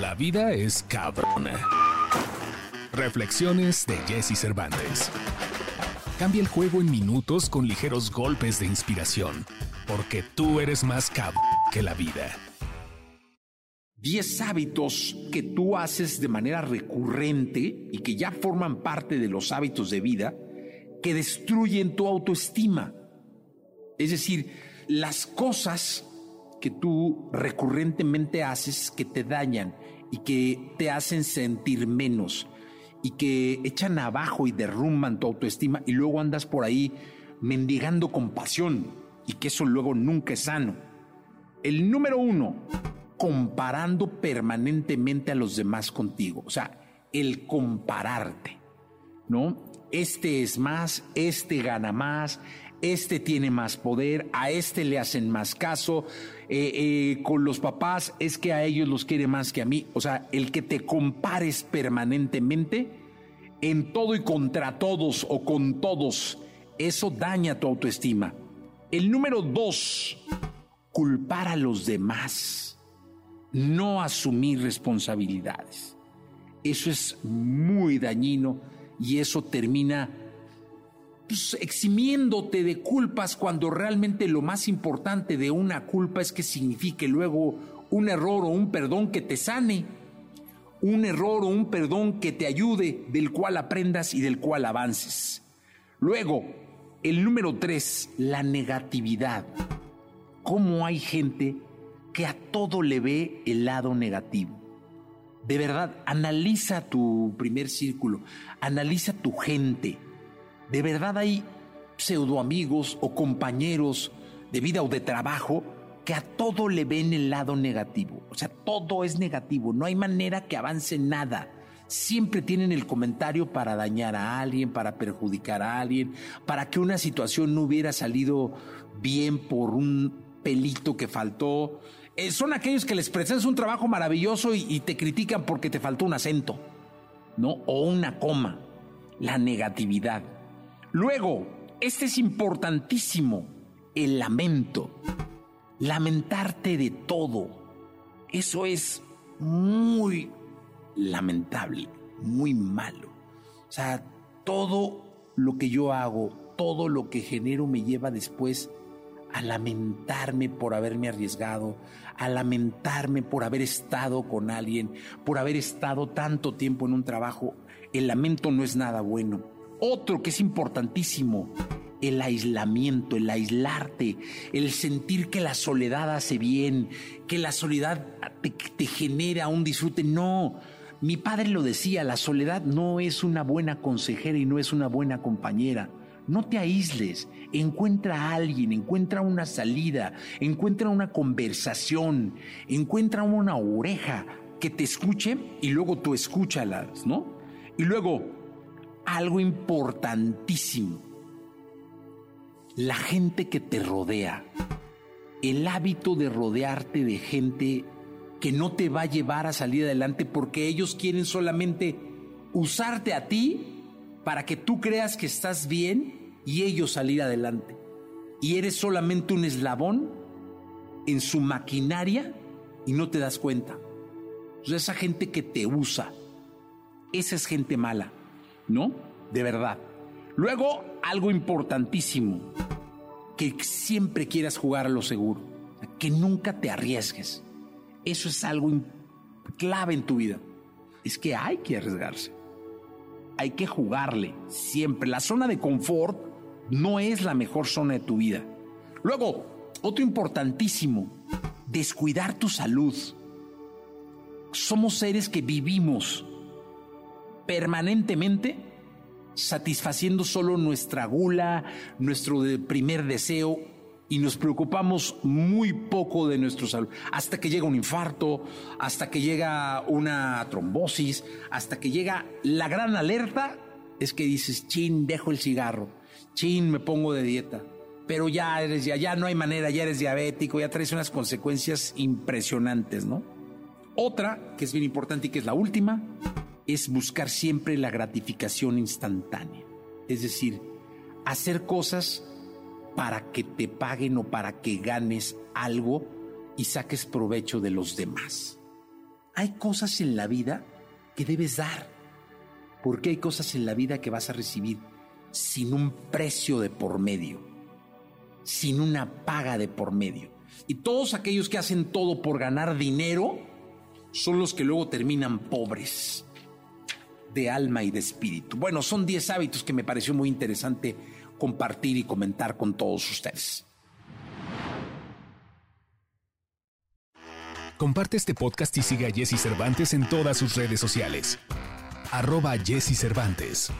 La vida es cabrona. Reflexiones de Jesse Cervantes. Cambia el juego en minutos con ligeros golpes de inspiración, porque tú eres más cabrón que la vida. 10 hábitos que tú haces de manera recurrente y que ya forman parte de los hábitos de vida que destruyen tu autoestima. Es decir, las cosas que tú recurrentemente haces que te dañan y que te hacen sentir menos y que echan abajo y derrumban tu autoestima y luego andas por ahí mendigando compasión y que eso luego nunca es sano. El número uno, comparando permanentemente a los demás contigo. O sea, el compararte, ¿no? Este es más, este gana más, este tiene más poder, a este le hacen más caso, eh, eh, con los papás es que a ellos los quiere más que a mí. O sea, el que te compares permanentemente en todo y contra todos o con todos, eso daña tu autoestima. El número dos, culpar a los demás, no asumir responsabilidades. Eso es muy dañino y eso termina pues, eximiéndote de culpas cuando realmente lo más importante de una culpa es que signifique luego un error o un perdón que te sane, un error o un perdón que te ayude, del cual aprendas y del cual avances. Luego, el número tres, la negatividad. ¿Cómo hay gente que a todo le ve el lado negativo? De verdad, analiza tu primer círculo, analiza tu gente ¿De verdad hay pseudo amigos o compañeros de vida o de trabajo que a todo le ven el lado negativo? O sea, todo es negativo, no hay manera que avance nada. Siempre tienen el comentario para dañar a alguien, para perjudicar a alguien, para que una situación no hubiera salido bien por un pelito que faltó. Eh, son aquellos que les presentas un trabajo maravilloso y, y te critican porque te faltó un acento, ¿no? O una coma. La negatividad. Luego, este es importantísimo, el lamento. Lamentarte de todo. Eso es muy lamentable, muy malo. O sea, todo lo que yo hago, todo lo que genero me lleva después a lamentarme por haberme arriesgado, a lamentarme por haber estado con alguien, por haber estado tanto tiempo en un trabajo. El lamento no es nada bueno. Otro que es importantísimo, el aislamiento, el aislarte, el sentir que la soledad hace bien, que la soledad te, genera un disfrute. No, mi padre lo decía, la soledad no es una buena consejera y no es una buena compañera. No te aísles, encuentra a alguien, encuentra una salida, encuentra una conversación, encuentra una oreja que te escuche y luego tú escúchalas, ¿no? Y luego algo importantísimo. La gente que te rodea. El hábito de rodearte de gente que no te va a llevar a salir adelante porque ellos quieren solamente usarte a ti para que tú creas que estás bien y ellos salir adelante. Y eres solamente un eslabón en su maquinaria y no te das cuenta. esa gente que te usa, esa es gente mala. ¿No? De verdad. Luego, algo importantísimo, que siempre quieras jugar a lo seguro, que nunca te arriesgues. Eso es algo clave en tu vida. Es que hay que arriesgarse. Hay que jugarle siempre. La zona de confort no es la mejor zona de tu vida. Luego, otro importantísimo, descuidar tu salud. Somos seres que vivimos permanentemente satisfaciendo solo nuestra gula, nuestro primer deseo y nos preocupamos muy poco de nuestra salud, hasta que llega un infarto, hasta que llega una trombosis, hasta que llega la gran alerta, es que dices, chin, dejo el cigarro, chin, me pongo de dieta, pero ya eres, ya, ya no hay manera, ya eres diabético, ya traes unas consecuencias impresionantes, ¿no? Otra, que es bien importante y que es la última, es buscar siempre la gratificación instantánea. Es decir, hacer cosas para que te paguen o para que ganes algo y saques provecho de los demás. hay cosas en la vida que debes dar, porque hay cosas en la vida que vas a recibir sin un precio de por medio, sin una paga de por medio. Y todos aquellos que hacen todo por ganar dinero son los que luego terminan pobres de alma y de espíritu. Bueno, son 10 hábitos que me pareció muy interesante compartir y comentar con todos ustedes. Comparte este podcast y sigue a Jesse Cervantes en todas sus redes sociales. Arroba Jesse Cervantes.